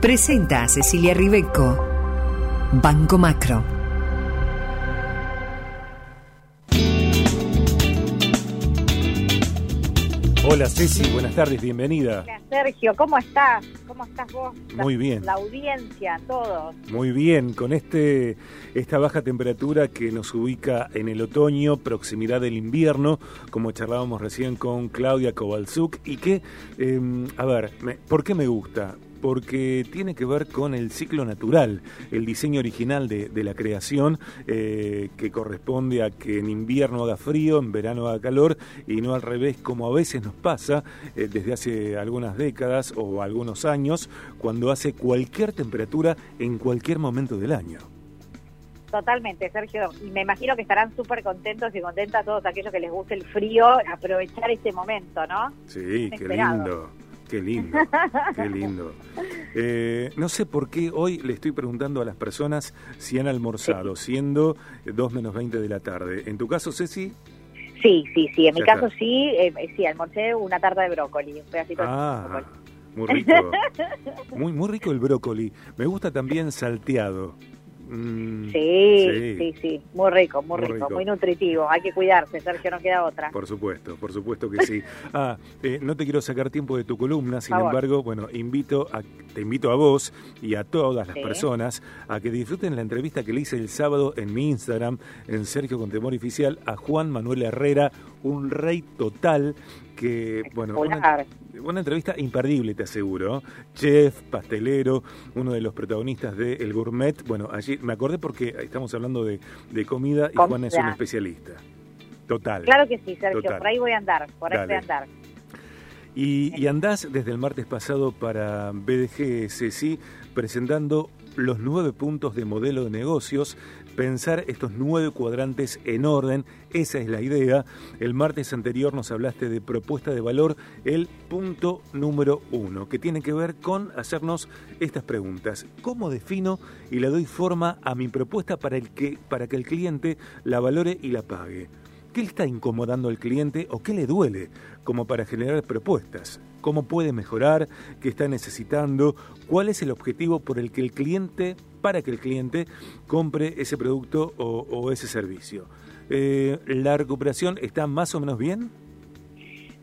Presenta a Cecilia Ribeco. Banco Macro. Hola Ceci, buenas tardes, bienvenida. Hola Sergio, ¿cómo estás? ¿Cómo estás vos? Muy bien. La audiencia, todos. Muy bien, con este esta baja temperatura que nos ubica en el otoño, proximidad del invierno, como charlábamos recién con Claudia Kovalzuk, y que, eh, a ver, me, ¿por qué me gusta? Porque tiene que ver con el ciclo natural, el diseño original de, de la creación eh, que corresponde a que en invierno haga frío, en verano haga calor y no al revés como a veces nos pasa eh, desde hace algunas décadas o algunos años cuando hace cualquier temperatura en cualquier momento del año. Totalmente, Sergio. Y me imagino que estarán súper contentos y contentas todos aquellos que les guste el frío, aprovechar este momento, ¿no? Sí, qué lindo. Qué lindo, qué lindo. Eh, no sé por qué hoy le estoy preguntando a las personas si han almorzado, siendo 2 menos 20 de la tarde. ¿En tu caso, Ceci? Sí, sí, sí. En mi caso sí, eh, sí, almorcé una tarta de brócoli, un pedacito ah, de brócoli. Muy rico. muy, muy rico el brócoli. Me gusta también salteado. Mm, sí, sí, sí, muy rico, muy, rico, muy nutritivo. Hay que cuidarse, Sergio, no queda otra. Por supuesto, por supuesto que sí. Ah, eh, no te quiero sacar tiempo de tu columna, sin embargo, bueno, invito a, te invito a vos y a todas las personas a que disfruten la entrevista que le hice el sábado en mi Instagram, en Sergio Contemor Oficial, a Juan Manuel Herrera, un rey total que, bueno, una, entrevista imperdible, te aseguro. Chef, pastelero, uno de los protagonistas de El Gourmet. Bueno, allí me acordé porque estamos hablando de, comida y Juan es un especialista. Total. Claro que sí, Sergio, por ahí voy a andar, por ahí voy a andar. Y, y, andás desde el martes pasado para BDG CSI presentando los nueve puntos de modelo de negocios pensar estos nueve cuadrantes en orden, esa es la idea. El martes anterior nos hablaste de propuesta de valor, el punto número uno, que tiene que ver con hacernos estas preguntas. ¿Cómo defino y le doy forma a mi propuesta para, que, para que el cliente la valore y la pague? ¿Qué está incomodando al cliente o qué le duele como para generar propuestas? ¿Cómo puede mejorar? ¿Qué está necesitando? ¿Cuál es el objetivo por el que el cliente para que el cliente compre ese producto o, ese servicio. Eh, ¿La recuperación está más o menos bien?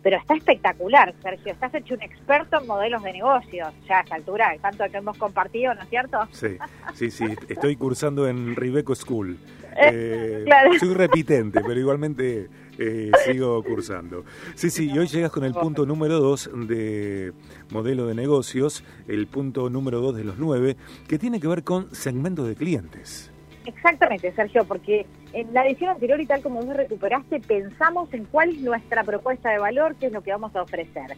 Pero está espectacular, Sergio. Estás hecho un experto en modelos de negocios, ya a esta altura, tanto que hemos compartido, ¿no es cierto? Sí, sí, sí. Estoy cursando en Ribeco School. Eh, claro. Soy repitente, pero igualmente eh, sigo cursando. Sí, sí, y hoy llegas con el punto número dos de modelo de negocios, el punto número dos de los nueve, que tiene que ver con segmentos de clientes. Exactamente, Sergio, porque en la edición anterior y tal como vos recuperaste, pensamos en cuál es nuestra propuesta de valor, qué es lo que vamos a ofrecer.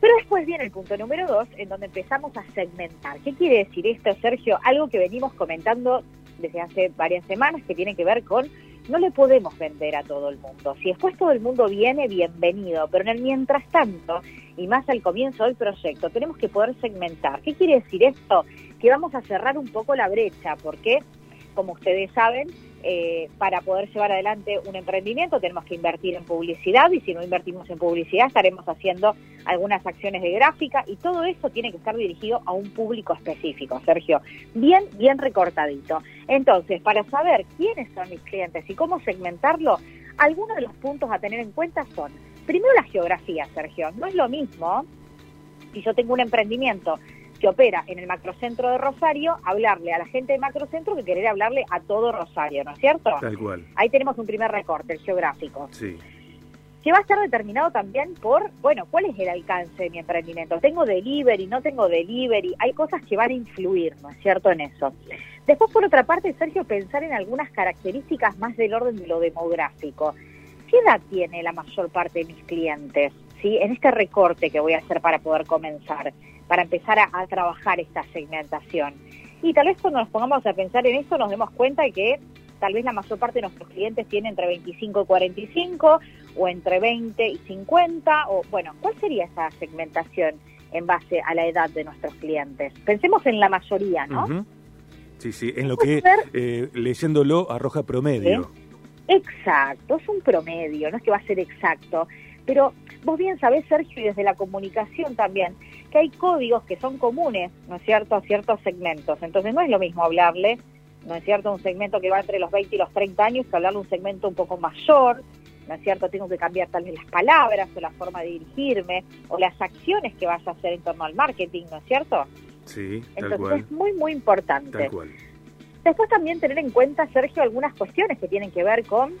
Pero después viene el punto número dos, en donde empezamos a segmentar. ¿Qué quiere decir esto, Sergio? Algo que venimos comentando desde hace varias semanas, que tiene que ver con no le podemos vender a todo el mundo. Si después todo el mundo viene, bienvenido, pero en el mientras tanto, y más al comienzo del proyecto, tenemos que poder segmentar. ¿Qué quiere decir esto? Que vamos a cerrar un poco la brecha, porque como ustedes saben, eh, para poder llevar adelante un emprendimiento tenemos que invertir en publicidad y si no invertimos en publicidad estaremos haciendo algunas acciones de gráfica y todo eso tiene que estar dirigido a un público específico, Sergio. Bien, bien recortadito. Entonces, para saber quiénes son mis clientes y cómo segmentarlo, algunos de los puntos a tener en cuenta son, primero la geografía, Sergio. No es lo mismo si yo tengo un emprendimiento que opera en el macrocentro de Rosario, hablarle a la gente de macrocentro que querer hablarle a todo Rosario, ¿no es cierto? Tal cual. Ahí tenemos un primer recorte, el geográfico. Sí. Que va a estar determinado también por, bueno, cuál es el alcance de mi emprendimiento. ¿Tengo delivery? ¿No tengo delivery? Hay cosas que van a influir, ¿no es cierto?, en eso. Después, por otra parte, Sergio, pensar en algunas características más del orden de lo demográfico. ¿Qué edad tiene la mayor parte de mis clientes? ¿Sí? En este recorte que voy a hacer para poder comenzar para empezar a, trabajar esta segmentación. Y tal vez cuando nos pongamos a pensar en esto nos demos cuenta de que tal vez la mayor parte de nuestros clientes tiene entre 25 y 45 o entre 20 y 50 o bueno, ¿cuál sería esa segmentación en base a la edad de nuestros clientes? Pensemos en la mayoría, ¿no? Sí, sí, en lo que eh, leyéndolo arroja promedio. Exacto, es un promedio, no es que va a ser exacto Pero vos bien sabés, Sergio, y desde la comunicación también, que hay códigos que son comunes, ¿no es cierto?, a ciertos segmentos. Entonces no es lo mismo hablarle, ¿no es cierto?, un segmento que va entre los 20 y los 30 años que hablarle un segmento un poco mayor, ¿no es cierto? Tengo que cambiar tal vez las palabras o la forma de dirigirme o las acciones que vas a hacer en torno al marketing, ¿no es cierto? Sí, tal Entonces cual. es muy, muy importante. Tal cual. Después también tener en cuenta, Sergio, algunas cuestiones que tienen que ver con,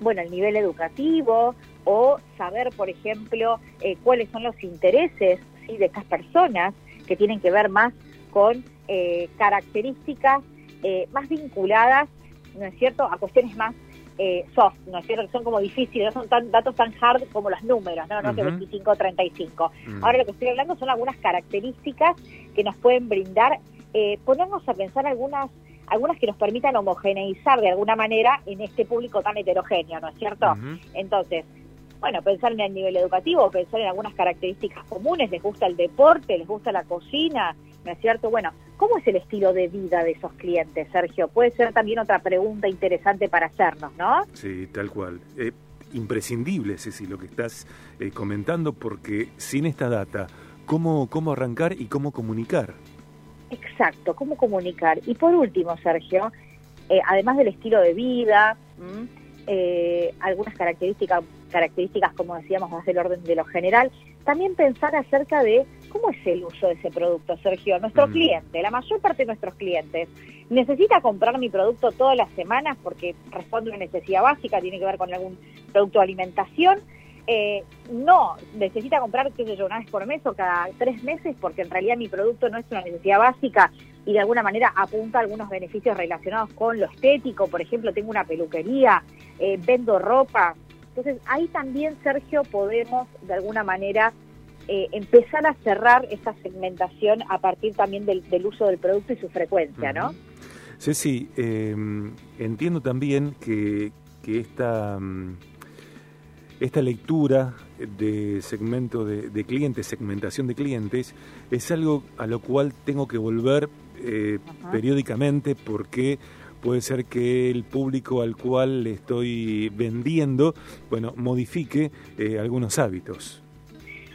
bueno, el nivel educativo o saber, por ejemplo, eh, cuáles son los intereses ¿sí? de estas personas que tienen que ver más con eh, características eh, más vinculadas, ¿no es cierto?, a cuestiones más eh, soft, ¿no es cierto?, que son como difíciles, no son tan, datos tan hard como los números, ¿no? No que Ujú. 25 o 35. Mm. Ahora lo que estoy hablando son algunas características que nos pueden brindar, eh, ponernos a pensar algunas algunas que nos permitan homogeneizar de alguna manera en este público tan heterogéneo, ¿no es cierto? Entonces, bueno, pensar en el nivel educativo, pensar en algunas características comunes, les gusta el deporte, les gusta la cocina, ¿no es cierto? Bueno, ¿cómo es el estilo de vida de esos clientes, Sergio? Puede ser también otra pregunta interesante para hacernos, ¿no? Sí, tal cual. Eh, imprescindible, Ceci, lo que estás eh, comentando, porque sin esta data, ¿cómo, ¿cómo arrancar y cómo comunicar? Exacto, cómo comunicar. Y por último, Sergio, eh, además del estilo de vida, ¿m? Eh, algunas características, características, como decíamos, más del orden de lo general, también pensar acerca de cómo es el uso de ese producto, Sergio. Nuestro Mm. cliente, la mayor parte de nuestros clientes, necesita comprar mi producto todas las semanas porque responde a una necesidad básica, tiene que ver con algún producto de alimentación. Eh, no, necesita comprar, qué sé yo, una vez por mes o cada tres meses, porque en realidad mi producto no es una necesidad básica y de alguna manera apunta algunos beneficios relacionados con lo estético. Por ejemplo, tengo una peluquería, eh, vendo ropa. Entonces, ahí también, Sergio, podemos de alguna manera eh, empezar a cerrar esta segmentación a partir también del, uso del producto y su frecuencia, ¿no? Ujú. Ceci, eh, entiendo también que, que esta, mm, esta lectura de segmento de clientes, segmentación de clientes, es algo a lo cual tengo que volver eh, periódicamente porque puede ser que el público al cual le estoy vendiendo, bueno, modifique eh, algunos hábitos.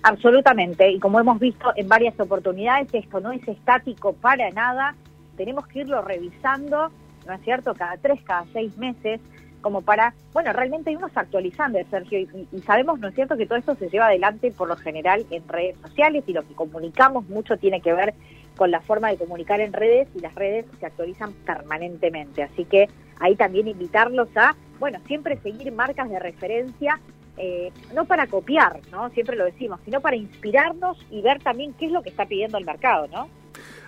Absolutamente, y como hemos visto en varias oportunidades, esto no es estático para nada, tenemos que irlo revisando, ¿no es cierto?, cada tres, cada seis meses, como para, bueno, realmente irnos actualizando, Sergio, y, y sabemos, ¿no es cierto?, que todo esto se lleva adelante por lo general en redes sociales y lo que comunicamos mucho tiene que ver con la forma de comunicar en redes y las redes se actualizan permanentemente, así que ahí también invitarlos a, bueno, siempre seguir marcas de referencia eh, no para copiar, ¿no? Siempre lo decimos, sino para inspirarnos y ver también qué es lo que está pidiendo el mercado, ¿no?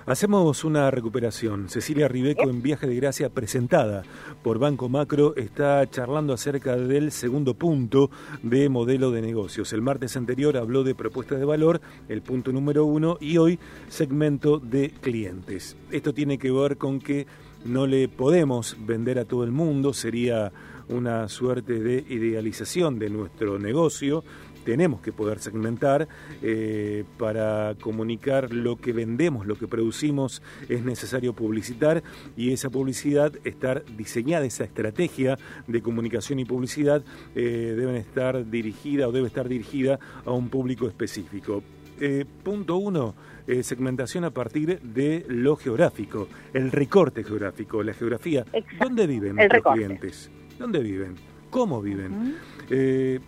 Hacemos una recuperación. Cecilia Ribeco en Viaje de Gracia, presentada por Banco Macro, está charlando acerca del segundo punto de modelo de negocios. El martes anterior habló de propuesta de valor, el punto número uno, y hoy segmento de clientes. Esto tiene que ver con que no le podemos vender a todo el mundo, sería una suerte de idealización de nuestro negocio. Tenemos que poder segmentar eh, para comunicar lo que vendemos, lo que producimos, es necesario publicitar y esa publicidad estar diseñada, esa estrategia de comunicación y publicidad eh, deben estar dirigida o debe estar dirigida a un público específico. Eh, punto uno, eh, segmentación a partir de lo geográfico, el recorte geográfico, la geografía. Exacto, ¿Dónde viven nuestros clientes? ¿Dónde viven? ¿Cómo viven? Eh,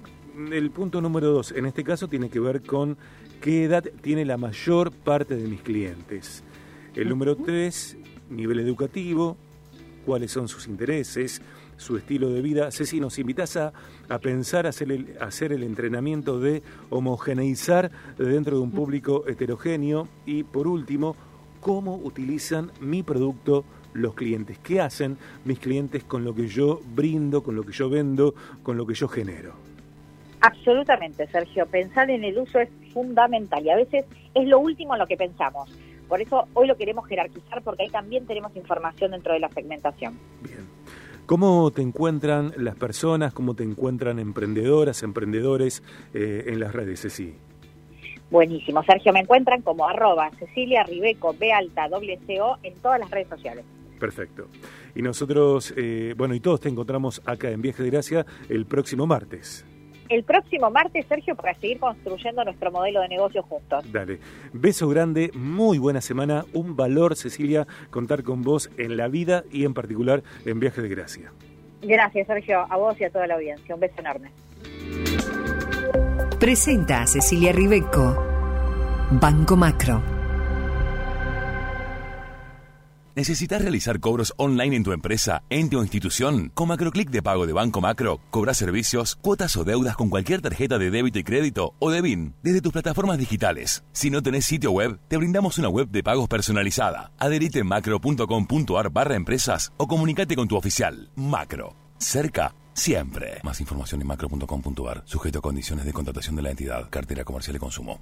el punto número dos, en este caso, tiene que ver con qué edad tiene la mayor parte de mis clientes. El número tres, nivel educativo, cuáles son sus intereses, su estilo de vida. Ceci, nos invitas a, a pensar, a hacer, el, a hacer el entrenamiento de homogeneizar dentro de un público heterogéneo y, por último, cómo utilizan mi producto los clientes, qué hacen mis clientes con lo que yo brindo, con lo que yo vendo, con lo que yo genero. Absolutamente, Sergio. Pensar en el uso es fundamental y a veces es lo último en lo que pensamos. Por eso hoy lo queremos jerarquizar porque ahí también tenemos información dentro de la segmentación. Bien. ¿Cómo te encuentran las personas, cómo te encuentran emprendedoras, emprendedores eh, en las redes, Ceci? Buenísimo, Sergio. Me encuentran como arroba Cecilia Ribeco, B alta, doble CO en todas las redes sociales. Perfecto. Y nosotros, eh, bueno, y todos te encontramos acá en Viaje de Gracia el próximo martes. El próximo martes, Sergio, para seguir construyendo nuestro modelo de negocio juntos. Dale. Beso grande, muy buena semana. Un valor, Cecilia, contar con vos en la vida y en particular en Viaje de Gracia. Gracias, Sergio, a vos y a toda la audiencia. Un beso enorme. Presenta a Cecilia Ribeco, Banco Macro. ¿Necesitas realizar cobros online en tu empresa, ente o institución? Con MacroClick de pago de Banco Macro, cobras servicios, cuotas o deudas con cualquier tarjeta de débito y crédito o de BIN desde tus plataformas digitales. Si no tenés sitio web, te brindamos una web de pagos personalizada. Adherite en macro.com.ar barra empresas o comunicate con tu oficial. Macro. Cerca siempre. Más información en macro.com.ar, sujeto a condiciones de contratación de la entidad, cartera comercial y consumo.